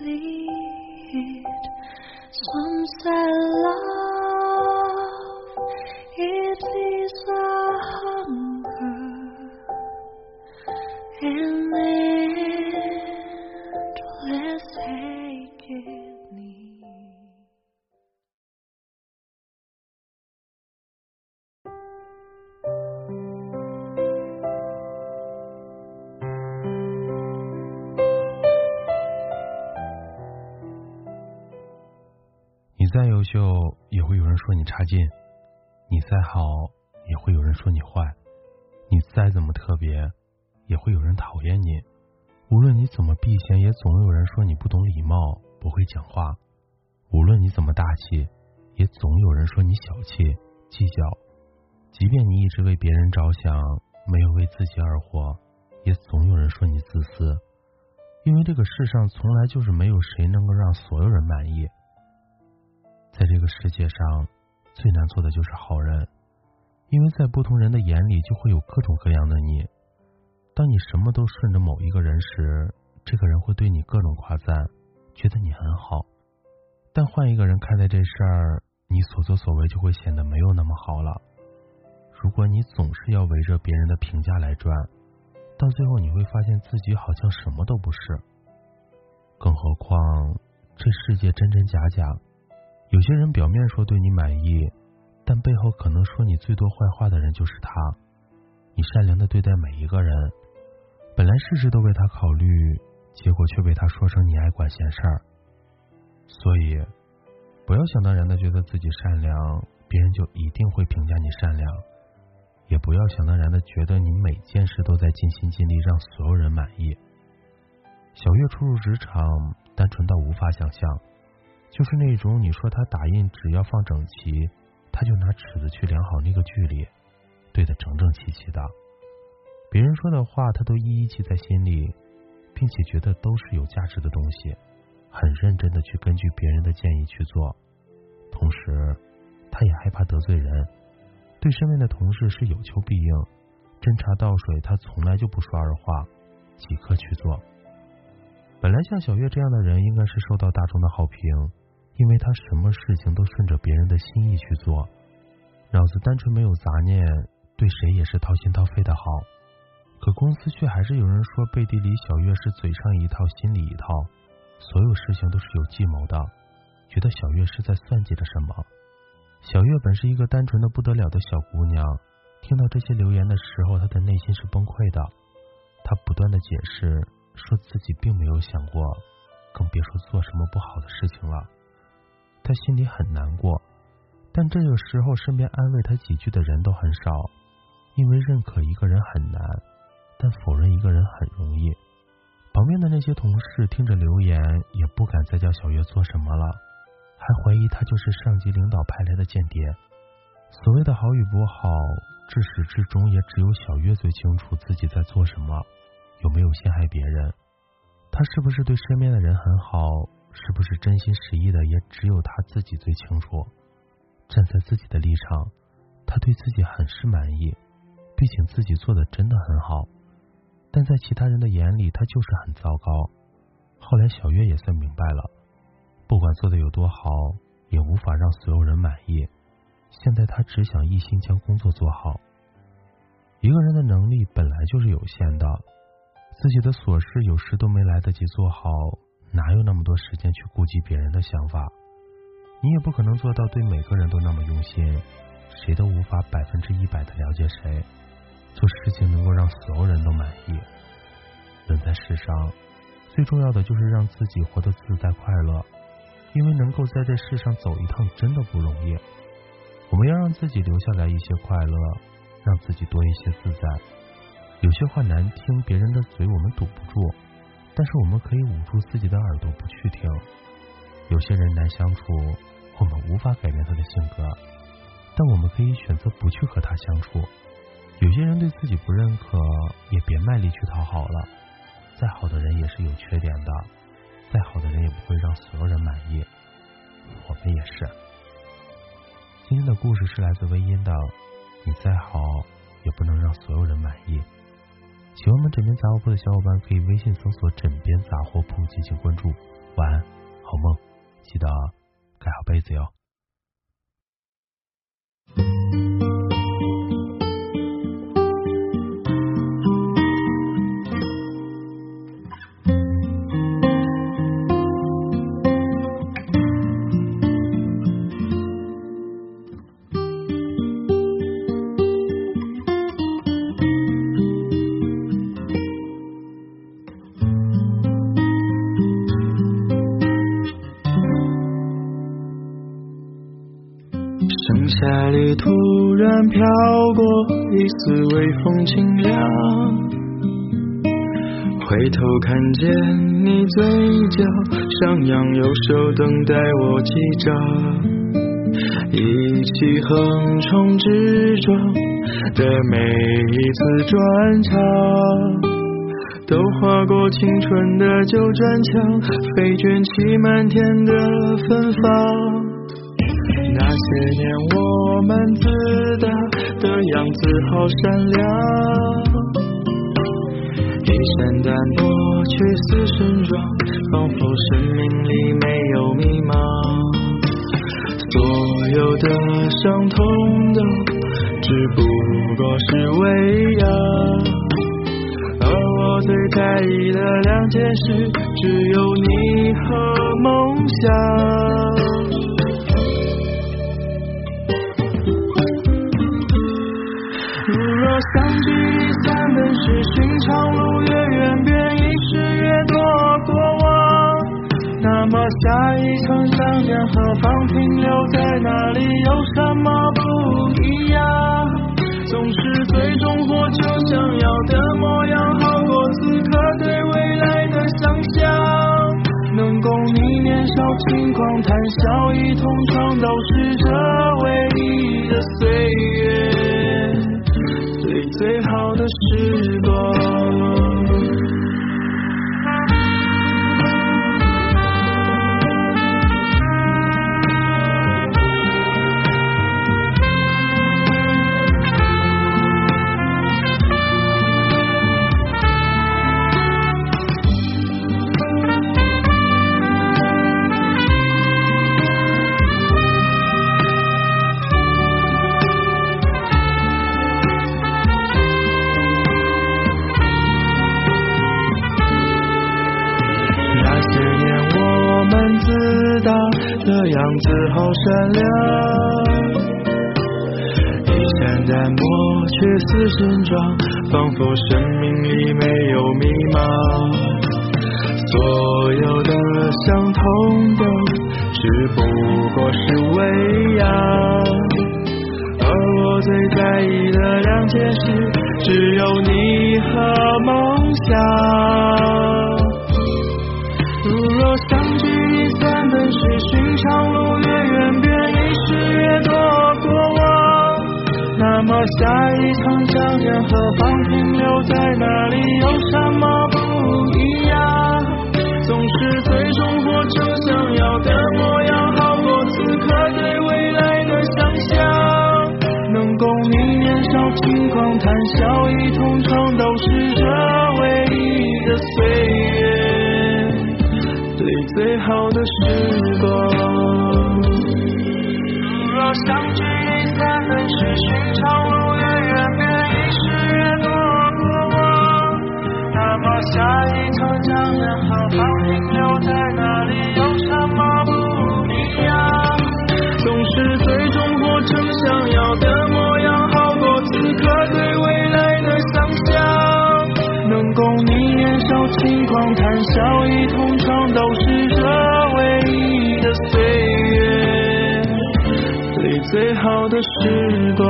Some say love, 再优秀，也会有人说你差劲；你再好，也会有人说你坏；你再怎么特别，也会有人讨厌你。无论你怎么避嫌，也总有人说你不懂礼貌，不会讲话；无论你怎么大气，也总有人说你小气、计较。即便你一直为别人着想，没有为自己而活，也总有人说你自私。因为这个世上从来就是没有谁能够让所有人满意。在这个世界上，最难做的就是好人，因为在不同人的眼里，就会有各种各样的你。当你什么都顺着某一个人时，这个人会对你各种夸赞，觉得你很好。但换一个人看待这事儿，你所作所为就会显得没有那么好了。如果你总是要围着别人的评价来转，到最后你会发现自己好像什么都不是。更何况，这世界真真假假。有些人表面说对你满意，但背后可能说你最多坏话的人就是他。你善良的对待每一个人，本来事事都为他考虑，结果却被他说成你爱管闲事儿。所以，不要想当然的觉得自己善良，别人就一定会评价你善良；也不要想当然的觉得你每件事都在尽心尽力让所有人满意。小月初入职场，单纯到无法想象。就是那种你说他打印只要放整齐，他就拿尺子去量好那个距离，对得整整齐齐的。别人说的话，他都一一记在心里，并且觉得都是有价值的东西，很认真的去根据别人的建议去做。同时，他也害怕得罪人，对身边的同事是有求必应，斟茶倒水他从来就不说二话，即刻去做。本来像小月这样的人，应该是受到大众的好评。因为他什么事情都顺着别人的心意去做，脑子单纯没有杂念，对谁也是掏心掏肺的好。可公司却还是有人说背地里小月是嘴上一套心里一套，所有事情都是有计谋的，觉得小月是在算计着什么。小月本是一个单纯的不得了的小姑娘，听到这些留言的时候，她的内心是崩溃的。她不断的解释，说自己并没有想过，更别说做什么不好的事情了。他心里很难过，但这个时候身边安慰他几句的人都很少，因为认可一个人很难，但否认一个人很容易。旁边的那些同事听着留言，也不敢再叫小月做什么了，还怀疑他就是上级领导派来的间谍。所谓的好与不好，至始至终也只有小月最清楚自己在做什么，有没有陷害别人，他是不是对身边的人很好。是不是真心实意的，也只有他自己最清楚。站在自己的立场，他对自己很是满意，毕竟自己做的真的很好。但在其他人的眼里，他就是很糟糕。后来小月也算明白了，不管做的有多好，也无法让所有人满意。现在他只想一心将工作做好。一个人的能力本来就是有限的，自己的琐事有时都没来得及做好。哪有那么多时间去顾及别人的想法？你也不可能做到对每个人都那么用心，谁都无法百分之一百的了解谁。做事情能够让所有人都满意。人在世上，最重要的就是让自己活得自在快乐，因为能够在这世上走一趟真的不容易。我们要让自己留下来一些快乐，让自己多一些自在。有些话难听，别人的嘴我们堵不住。但是我们可以捂住自己的耳朵不去听。有些人难相处，我们无法改变他的性格，但我们可以选择不去和他相处。有些人对自己不认可，也别卖力去讨好了。再好的人也是有缺点的，再好的人也不会让所有人满意。我们也是。今天的故事是来自微音的，你再好也不能让所有人满意。喜欢我们枕边杂货铺的小伙伴，可以微信搜索“枕边杂货铺”进行关注。晚安，好梦，记得盖好被子哟。里突然飘过一丝微风清凉，回头看见你嘴角上扬，右手等待我击掌，一起横冲直撞的每一次转场，都划过青春的旧砖墙，飞卷起满天的芬芳。那些年我们自大的样子好善良，一身单薄却似盛装，仿佛生命里没有迷茫。所有的伤痛都只不过是微恙，而我最在意的两件事，只有你和梦想。是寻常路，越远便已是越多过往。那么下一场想念何方停留在哪里？有什么不一样？总是最终获就想要的模样，好过此刻对未来的想象。能共你年少轻狂谈笑，一同闯，都是这唯一的岁月。最好的时的样子好善良，衣衫单薄却似身装，仿佛生命里没有迷茫。所有的伤痛都只不过是微恙，而我最在意的两件事，只有你和梦想。如若相聚本是寻常路，越远便遗失越多过往。那么下一场想念何方停留在哪里？时光。如若相聚离散本是寻常路，越远便已是越多过往。那么下一场将然何方停留在哪里？有什么不一样？总是最终活成想要的模样，好过此刻对未来的想象。能共你年少轻狂谈笑，一同最好的时光。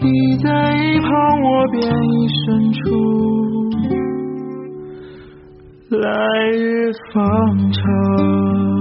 你在一旁我便已深处。来日方长。